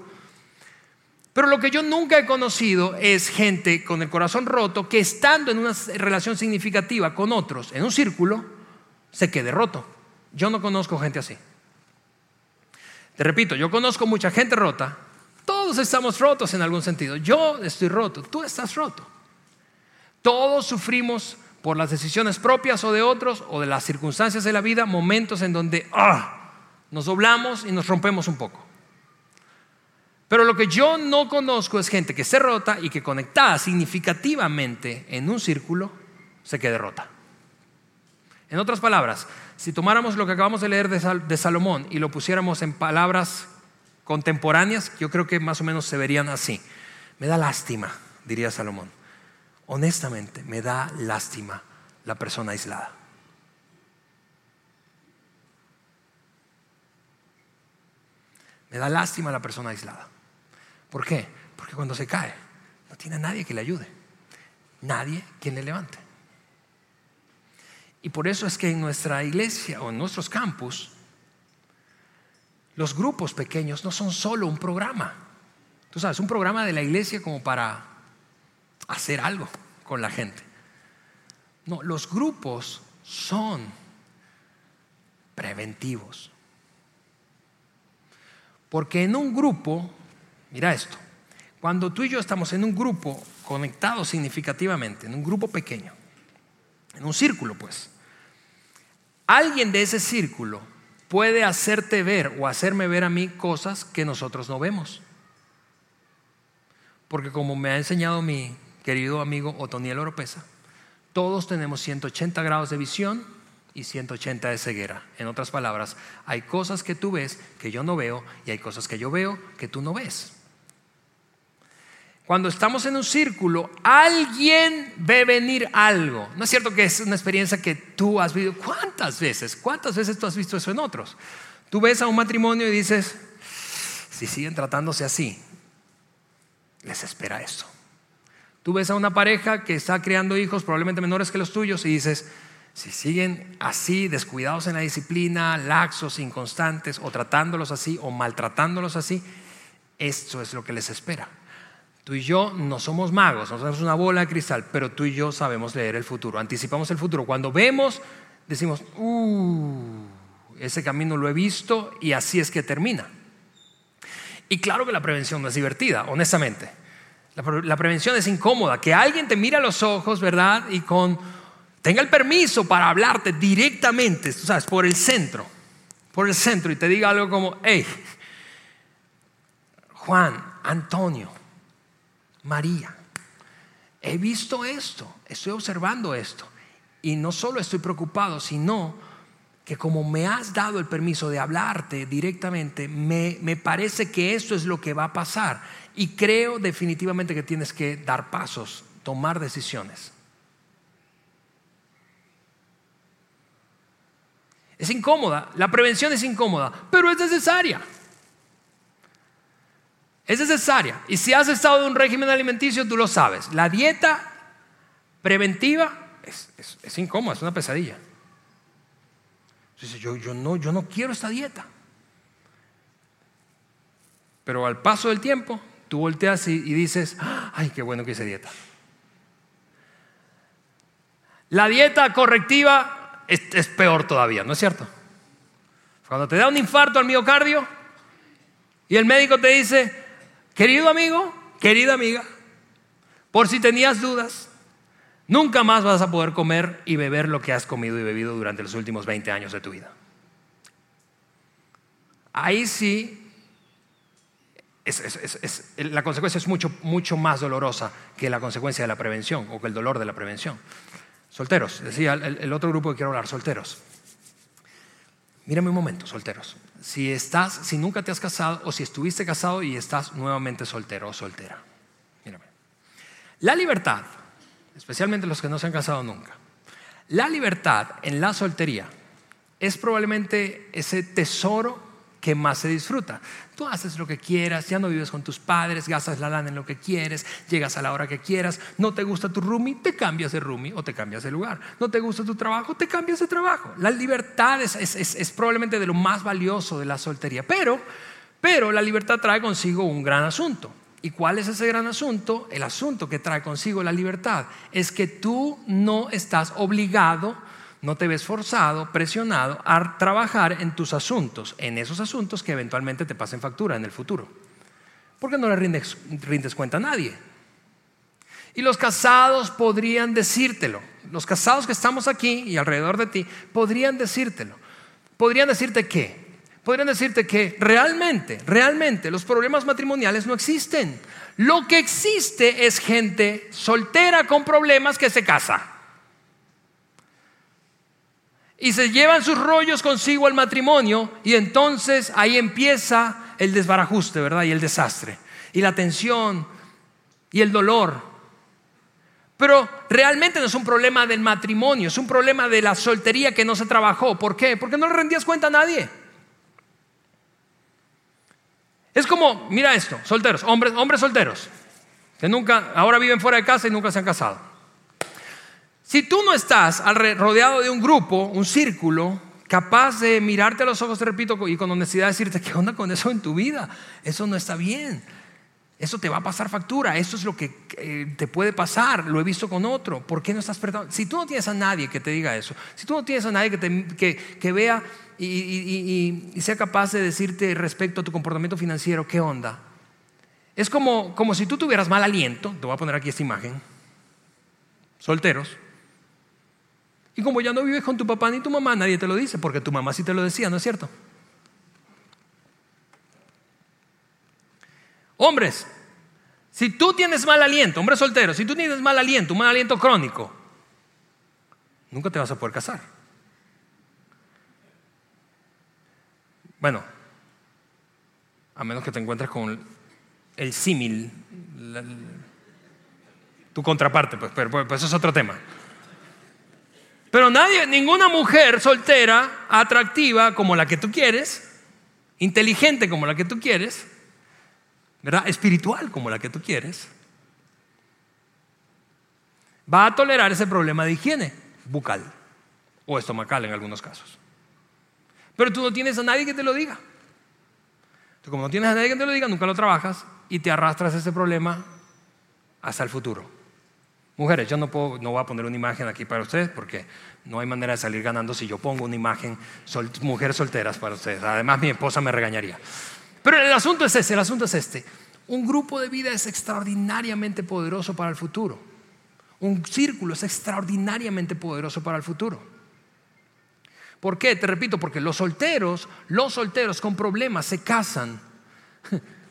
Pero lo que yo nunca he conocido es gente con el corazón roto que estando en una relación significativa con otros, en un círculo, se quede roto. Yo no conozco gente así. Te repito, yo conozco mucha gente rota. Todos estamos rotos en algún sentido. Yo estoy roto, tú estás roto. Todos sufrimos por las decisiones propias o de otros o de las circunstancias de la vida, momentos en donde ah, nos doblamos y nos rompemos un poco. Pero lo que yo no conozco es gente que se rota y que conectada significativamente en un círculo se quede rota. En otras palabras, si tomáramos lo que acabamos de leer de, Salomón y lo pusiéramos en palabras contemporáneas, yo creo que más o menos se verían así. Me da lástima, diría Salomón. Honestamente, me da lástima la persona aislada. Me da lástima la persona aislada. ¿Por qué? Porque cuando se cae, no tiene nadie que le ayude. Nadie quien le levante. Y por eso es que en nuestra iglesia o en nuestros campus, los grupos pequeños no son solo un programa. Tú sabes, un programa de la iglesia como para hacer algo con la gente. No, los grupos son preventivos. Porque en un grupo, mira esto, cuando tú y yo estamos en un grupo conectados significativamente, en un grupo pequeño, en un círculo pues, Alguien de ese círculo puede hacerte ver o hacerme ver a mí cosas que nosotros no vemos. Porque como me ha enseñado mi querido amigo Otoniel Oropesa, todos tenemos 180 grados de visión y 180 de ceguera. En otras palabras, hay cosas que tú ves que yo no veo y hay cosas que yo veo que tú no ves. Cuando estamos en un círculo, alguien ve venir algo. ¿No es cierto que es una experiencia que tú has vivido? ¿Cuántas veces? ¿Cuántas veces tú has visto eso en otros? Tú ves a un matrimonio y dices, si siguen tratándose así, les espera eso. Tú ves a una pareja que está criando hijos probablemente menores que los tuyos y dices, si siguen así, descuidados en la disciplina, laxos, inconstantes, o tratándolos así, o maltratándolos así, esto es lo que les espera. Tú y yo no somos magos, no somos una bola de cristal, pero tú y yo sabemos leer el futuro, anticipamos el futuro. Cuando vemos, decimos, uh, ese camino lo he visto y así es que termina. Y claro que la prevención no es divertida, honestamente. La, prevención es incómoda, que alguien te mire a los ojos, ¿verdad? Y con, tenga el permiso para hablarte directamente, tú sabes, por el centro, por el centro y te diga algo como, hey, Juan, Antonio, María, he visto esto, estoy observando esto. Y no solo estoy preocupado, sino que como me has dado el permiso de hablarte directamente, me, me, parece que esto es lo que va a pasar. Y creo definitivamente que tienes que dar pasos, tomar decisiones. Es incómoda, la prevención es incómoda, pero es necesaria. Es necesaria. Y si has estado en un régimen alimenticio, tú lo sabes. La dieta preventiva es, incómoda, es una pesadilla. yo, no, quiero esta dieta. Pero al paso del tiempo, tú volteas y, dices, ay, qué bueno que hice dieta. La dieta correctiva es peor todavía, ¿no es cierto? Cuando te da un infarto al miocardio y el médico te dice, Querido amigo, querida amiga, por si tenías dudas, Nunca más vas a poder comer y beber lo que has comido y bebido durante los últimos 20 años de tu vida. Ahí sí la consecuencia es mucho, mucho más dolorosa que la consecuencia de la prevención o que el dolor de la prevención. Solteros, decía el, otro grupo que quiero hablar, solteros. Mírame un momento, solteros. Si estás, si nunca te has casado o si estuviste casado y estás nuevamente soltero o soltera. Mírame. La libertad, especialmente los que no se han casado nunca, la libertad en la soltería es probablemente ese tesoro que más se disfruta. Tú haces lo que quieras, ya no vives con tus padres, gastas la lana en lo que quieres, llegas a la hora que quieras, no te gusta tu roomie, te cambias de roomie o te cambias de lugar. No te gusta tu trabajo, te cambias de trabajo. La libertad es, es probablemente de lo más valioso de la soltería, pero, pero la libertad trae consigo un gran asunto. ¿Y cuál es ese gran asunto? El asunto que trae consigo la libertad es que tú no estás obligado no te ves forzado, presionado a trabajar en tus asuntos, en esos asuntos que eventualmente te pasen factura en el futuro. Porque no le rindes, cuenta a nadie. Y los casados podrían decírtelo. Los casados que estamos aquí y alrededor de ti podrían decírtelo. Podrían decirte qué. Podrían decirte que realmente, realmente los problemas matrimoniales no existen. Lo que existe es gente soltera con problemas que se casa y se llevan sus rollos consigo al matrimonio y entonces ahí empieza el desbarajuste, ¿verdad? Y el desastre, y la tensión, y el dolor. Pero realmente no es un problema del matrimonio, es un problema de la soltería que no se trabajó. ¿Por qué? Porque no le rendías cuenta a nadie. Es como, mira esto, solteros, hombres, hombres solteros, que nunca, ahora viven fuera de casa y nunca se han casado. Si tú no estás rodeado de un grupo, un círculo, capaz de mirarte a los ojos, te repito, y con honestidad decirte, ¿qué onda con eso en tu vida? Eso no está bien. Eso te va a pasar factura, eso es lo que eh, te puede pasar, lo he visto con otro. ¿Por qué no estás perdonando? Si tú no tienes a nadie que te diga eso, si tú no tienes a nadie que, que, vea y, sea capaz de decirte respecto a tu comportamiento financiero, ¿qué onda? Es como, como si tú tuvieras mal aliento, te voy a poner aquí esta imagen, solteros, y como ya no vives con tu papá ni tu mamá, nadie te lo dice, porque tu mamá sí te lo decía, ¿no es cierto? Hombres, si tú tienes mal aliento, hombre soltero, si tú tienes mal aliento, un mal aliento crónico, nunca te vas a poder casar. Bueno, a menos que te encuentres con el símil, tu contraparte, pues, pero pues eso es otro tema. Pero nadie, ninguna mujer soltera, atractiva como la que tú quieres, inteligente como la que tú quieres, ¿verdad? Espiritual como la que tú quieres, va a tolerar ese problema de higiene bucal o estomacal en algunos casos. Pero tú no tienes a nadie que te lo diga. Tú como no tienes a nadie que te lo diga, nunca lo trabajas y te arrastras ese problema hasta el futuro. Mujeres, yo no, puedo, no voy a poner una imagen aquí para ustedes porque no hay manera de salir ganando si yo pongo una imagen mujeres solteras para ustedes. Además, mi esposa me regañaría. Pero el asunto es este, el asunto es este. Un grupo de vida es extraordinariamente poderoso para el futuro. Un círculo es extraordinariamente poderoso para el futuro. ¿Por qué? Te repito, porque los solteros, los solteros con problemas se casan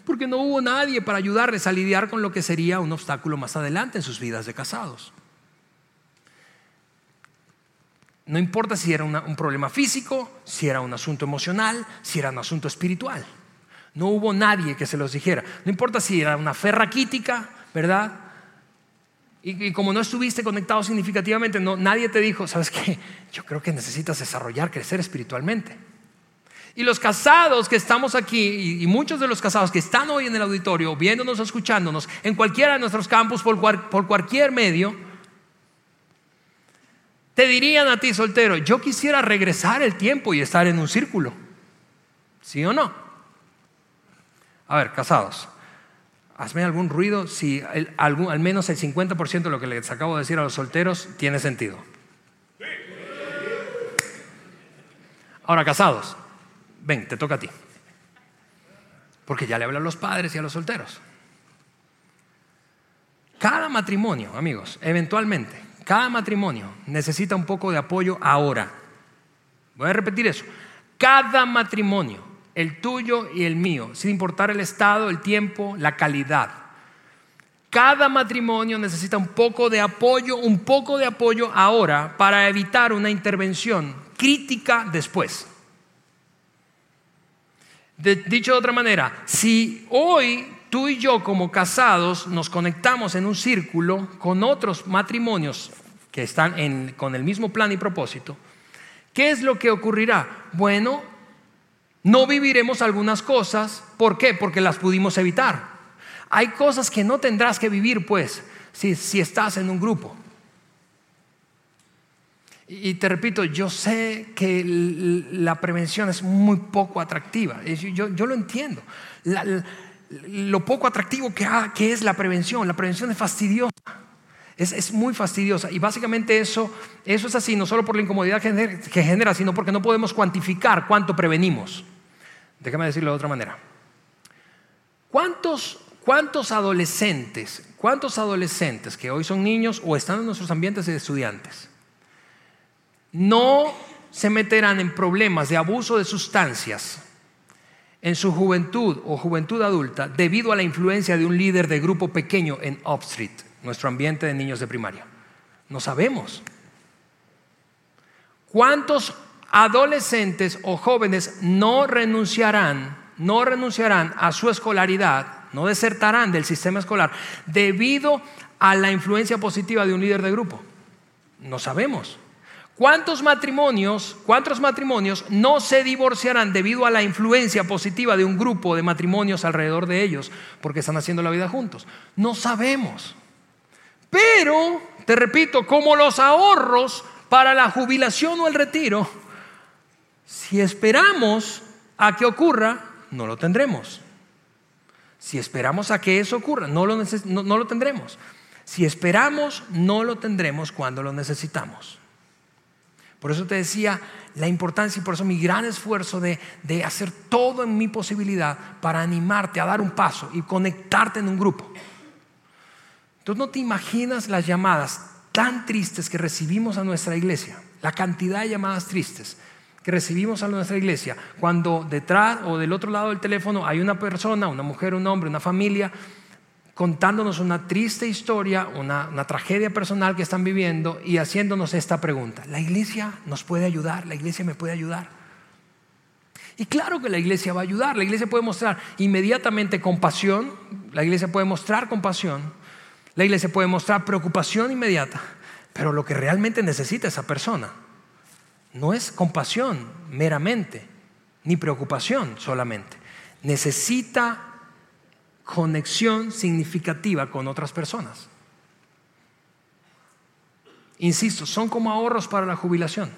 porque no hubo nadie para ayudarles a lidiar con lo que sería un obstáculo más adelante en sus vidas de casados. No importa si era un problema físico, si era un asunto emocional, si era un asunto espiritual. No hubo nadie que se los dijera. No importa si era una fe raquítica, ¿verdad? Y, como no estuviste conectado significativamente, no, nadie te dijo, ¿sabes qué? Yo creo que necesitas desarrollar, crecer espiritualmente. Y los casados que estamos aquí, y, muchos de los casados que están hoy en el auditorio, viéndonos, escuchándonos, en cualquiera de nuestros campus, por, por cualquier medio, te dirían a ti, soltero, yo quisiera regresar el tiempo y estar en un círculo. ¿Sí o no? A ver, casados, hazme algún ruido si al menos el 50% de lo que les acabo de decir a los solteros tiene sentido. Ahora, casados, ven, te toca a ti. Porque ya le hablan a los padres y a los solteros. Cada matrimonio, amigos, eventualmente, cada matrimonio necesita un poco de apoyo ahora. Voy a repetir eso. Cada matrimonio, el tuyo y el mío, sin importar el estado, el tiempo, la calidad. Cada matrimonio necesita un poco de apoyo, un poco de apoyo ahora para evitar una intervención crítica después. Dicho de otra manera, si hoy tú y yo como casados nos conectamos en un círculo con otros matrimonios que están con el mismo plan y propósito, ¿qué es lo que ocurrirá? Bueno, no viviremos algunas cosas. ¿Por qué? Porque las pudimos evitar. Hay cosas que no tendrás que vivir, pues, si, si estás en un grupo. Y te repito, yo sé que la prevención es muy poco atractiva. Yo, lo entiendo. Lo poco atractivo que, que, es la prevención. La prevención es fastidiosa. Es, muy fastidiosa. Y básicamente eso, eso es así, no solo por la incomodidad que genera, sino porque no podemos cuantificar cuánto prevenimos. Déjame decirlo de otra manera. ¿Cuántos, cuántos adolescentes, cuántos adolescentes que hoy son niños o están en nuestros ambientes de estudiantes, no se meterán en problemas de abuso de sustancias en su juventud o juventud adulta debido a la influencia de un líder de grupo pequeño en Upstreet, nuestro ambiente de niños de primaria? No sabemos. ¿Cuántos adolescentes o jóvenes no renunciarán, no renunciarán a su escolaridad, no desertarán del sistema escolar debido a la influencia positiva de un líder de grupo? No sabemos. ¿Cuántos matrimonios, cuántos matrimonios no se divorciarán debido a la influencia positiva de un grupo de matrimonios alrededor de ellos porque están haciendo la vida juntos? No sabemos. Pero, te repito, como los ahorros para la jubilación o el retiro, si esperamos a que ocurra, no lo tendremos. Si esperamos a que eso ocurra, no lo, no lo tendremos. Si esperamos, no lo tendremos cuando lo necesitamos. Por eso te decía la importancia y por eso mi gran esfuerzo de, hacer todo en mi posibilidad para animarte a dar un paso y conectarte en un grupo. Entonces no te imaginas las llamadas tan tristes que recibimos a nuestra iglesia, la cantidad de llamadas tristes que recibimos a nuestra iglesia cuando detrás o del otro lado del teléfono hay una persona, una mujer, un hombre, una familia contándonos una triste historia, una, tragedia personal que están viviendo y haciéndonos esta pregunta. ¿La iglesia nos puede ayudar? ¿La iglesia me puede ayudar? Y claro que la iglesia va a ayudar, la iglesia puede mostrar inmediatamente compasión, la iglesia puede mostrar compasión, la iglesia puede mostrar preocupación inmediata, pero lo que realmente necesita esa persona no es compasión meramente, ni preocupación solamente, necesita conexión significativa con otras personas. Insisto, son como ahorros para la jubilación.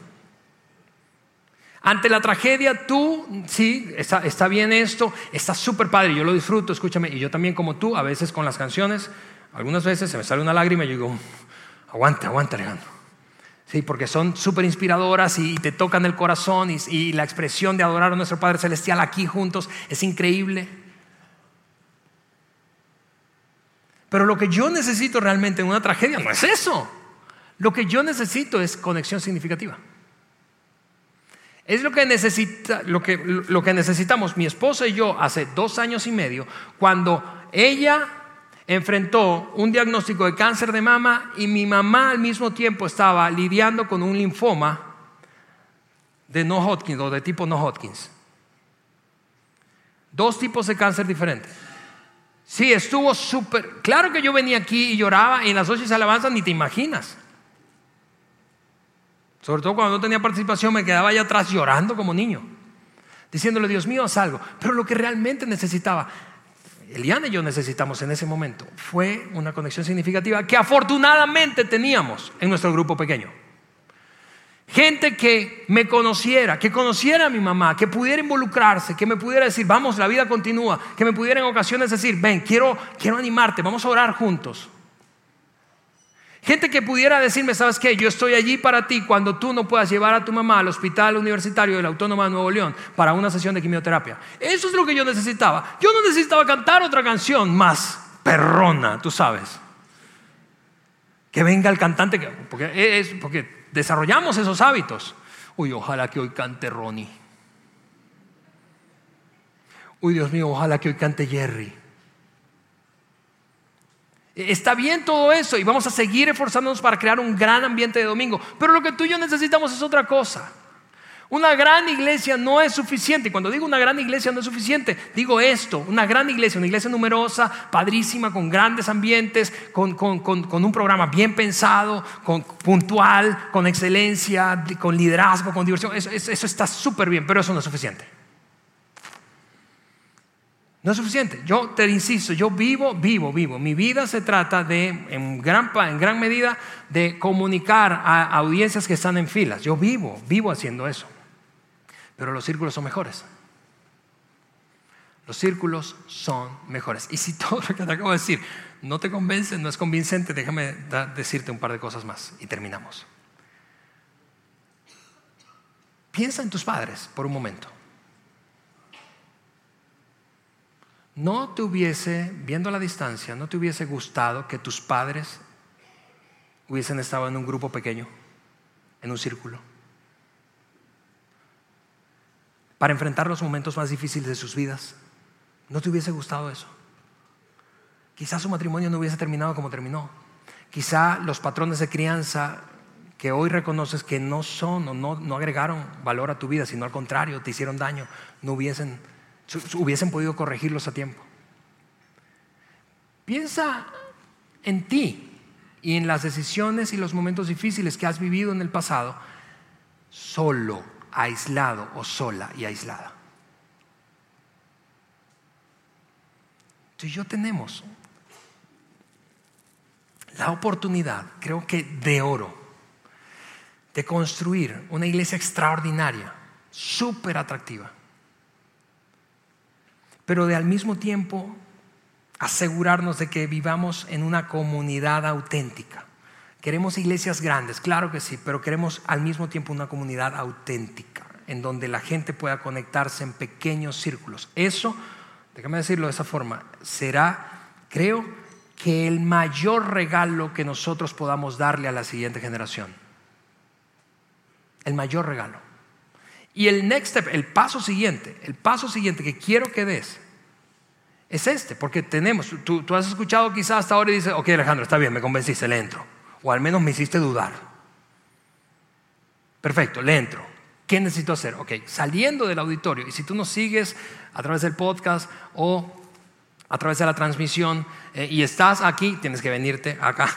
Ante la tragedia, tú, sí, está, bien esto, está súper padre, yo lo disfruto, escúchame, y yo también como tú, a veces con las canciones, algunas veces se me sale una lágrima y yo digo, aguanta, aguanta, Alejandro. Sí, porque son súper inspiradoras y, te tocan el corazón y, y la expresión de adorar a nuestro Padre Celestial aquí juntos es increíble. Pero lo que yo necesito realmente en una tragedia no es eso. Lo que yo necesito es conexión significativa. Es lo que, necesita, lo, que, lo que necesitamos mi esposa y yo hace dos años y medio, cuando ella enfrentó un diagnóstico de cáncer de mama y mi mamá al mismo tiempo estaba lidiando con un linfoma de no Hodgkin o de tipo no Hodgkins. Dos tipos de cáncer diferentes. Sí, estuvo súper. Claro que yo venía aquí y lloraba en las noches de alabanza, ni te imaginas. Sobre todo cuando no tenía participación, me quedaba allá atrás llorando como niño, diciéndole, Dios mío, haz algo. Pero lo que realmente necesitaba, Eliana y yo necesitamos en ese momento, fue una conexión significativa que afortunadamente teníamos en nuestro grupo pequeño. Gente que me conociera, que conociera a mi mamá, que pudiera involucrarse, que me pudiera decir, vamos, la vida continúa, que me pudiera en ocasiones decir, ven, quiero, quiero animarte, vamos a orar juntos. Gente que pudiera decirme, ¿sabes qué? Yo estoy allí para ti cuando tú no puedas llevar a tu mamá al hospital universitario de la Autónoma de Nuevo León para una sesión de quimioterapia. Eso es lo que yo necesitaba. Yo no necesitaba cantar otra canción más perrona, tú sabes Que venga el cantante, porque, es, porque desarrollamos esos hábitos. Uy, ojalá que hoy cante Ronnie. Uy, Dios mío, ojalá que hoy cante Jerry. Está bien todo eso y vamos a seguir esforzándonos para crear un gran ambiente de domingo. Pero lo que tú y yo necesitamos es otra cosa. Una gran iglesia no es suficiente. Y cuando digo una gran iglesia no es suficiente, digo esto, una gran iglesia, una iglesia numerosa, padrísima, con grandes ambientes, con, un programa bien pensado, con, puntual, con excelencia, con liderazgo, con diversión. eso está súper bien, pero eso no es suficiente. No es suficiente. Yo te insisto, yo vivo, vivo, vivo. Mi vida se trata de, en gran, en gran medida, de comunicar a audiencias que están en filas. Yo vivo, vivo haciendo eso. Pero los círculos son mejores. Los círculos son mejores. Y si todo lo que te acabo de decir no te convence, no es convincente, déjame decirte un par de cosas más y terminamos. Piensa en tus padres por un momento. no te hubiese, viendo la distancia, no te hubiese gustado que tus padres hubiesen estado en un grupo pequeño, en un círculo, para enfrentar los momentos más difíciles de sus vidas. ¿No te hubiese gustado eso? Quizás su matrimonio no hubiese terminado como terminó. Quizá los patrones de crianza que hoy reconoces que no son o no, no agregaron valor a tu vida, sino al contrario, te hicieron daño, no hubiesen hubiesen podido corregirlos a tiempo. Piensa en ti y en las decisiones y los momentos difíciles que has vivido en el pasado, solo, aislado o sola y aislada. Tú y yo tenemos la oportunidad, creo que de oro, de construir una iglesia extraordinaria, súper atractiva pero de al mismo tiempo asegurarnos de que vivamos en una comunidad auténtica. Queremos iglesias grandes, claro que sí, pero queremos al mismo tiempo una comunidad auténtica, en donde la gente pueda conectarse en pequeños círculos. Eso, déjame decirlo de esa forma, será, creo, que el mayor regalo que nosotros podamos darle a la siguiente generación. El mayor regalo. Y el next step, el paso siguiente, el paso siguiente que quiero que des es este, porque tenemos, tú, has escuchado quizás hasta ahora y dices, ok Alejandro, está bien, me convenciste, le entro. O al menos me hiciste dudar. Perfecto, le entro. ¿Qué necesito hacer? Ok, saliendo del auditorio, y si tú nos sigues a través del podcast o a través de la transmisión eh, y estás aquí, tienes que venirte acá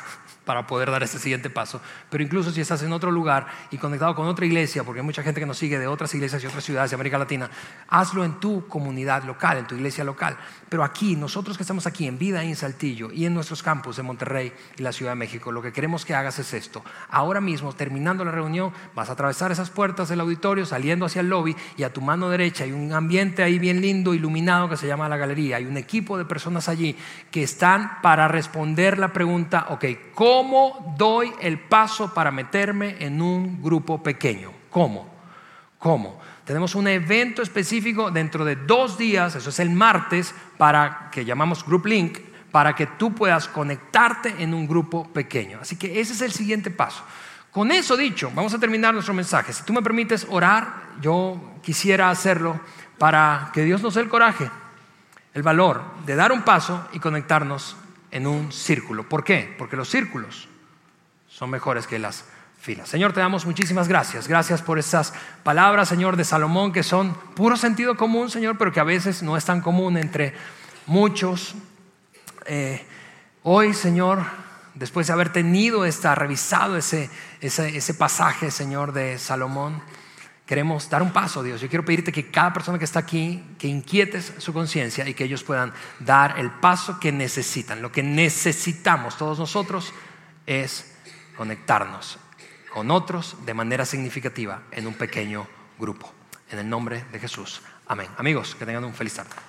para poder dar este siguiente paso. Pero incluso si estás en otro lugar y conectado con otra iglesia, porque hay mucha gente que nos sigue de otras iglesias y otras ciudades de América Latina, hazlo en tu comunidad local, en tu iglesia local. Pero aquí, nosotros que estamos aquí en Vida en Saltillo y en nuestros campus de Monterrey y la Ciudad de México, lo que queremos que hagas es esto. Ahora mismo, terminando la reunión, vas a atravesar esas puertas del auditorio, saliendo hacia el lobby y a tu mano derecha hay un ambiente ahí bien lindo, iluminado, que se llama la galería. Hay un equipo de personas allí que están para responder la pregunta, ok, ¿cómo? ¿Cómo doy el paso para meterme en un grupo pequeño? ¿Cómo? ¿Cómo? Tenemos un evento específico dentro de dos días, eso es el martes, para que llamamos Group Link, para que tú puedas conectarte en un grupo pequeño. Así que ese es el siguiente paso. Con eso dicho, vamos a terminar nuestro mensaje. Si tú me permites orar, yo quisiera hacerlo para que Dios nos dé el coraje, el valor de dar un paso y conectarnos en un círculo. ¿Por qué? Porque los círculos son mejores que las filas. Señor, te damos muchísimas gracias. Gracias por estas palabras, Señor, de Salomón, que son puro sentido común, Señor, pero que a veces no es tan común entre muchos. Eh, hoy, Señor, después de haber tenido esta, revisado ese, ese, ese pasaje, Señor, de Salomón, queremos dar un paso, Dios. Yo quiero pedirte que cada persona que está aquí, que inquietes su conciencia y que ellos puedan dar el paso que necesitan. Lo que necesitamos todos nosotros es conectarnos con otros de manera significativa en un pequeño grupo. En el nombre de Jesús. Amén. Amigos, que tengan un feliz tarde.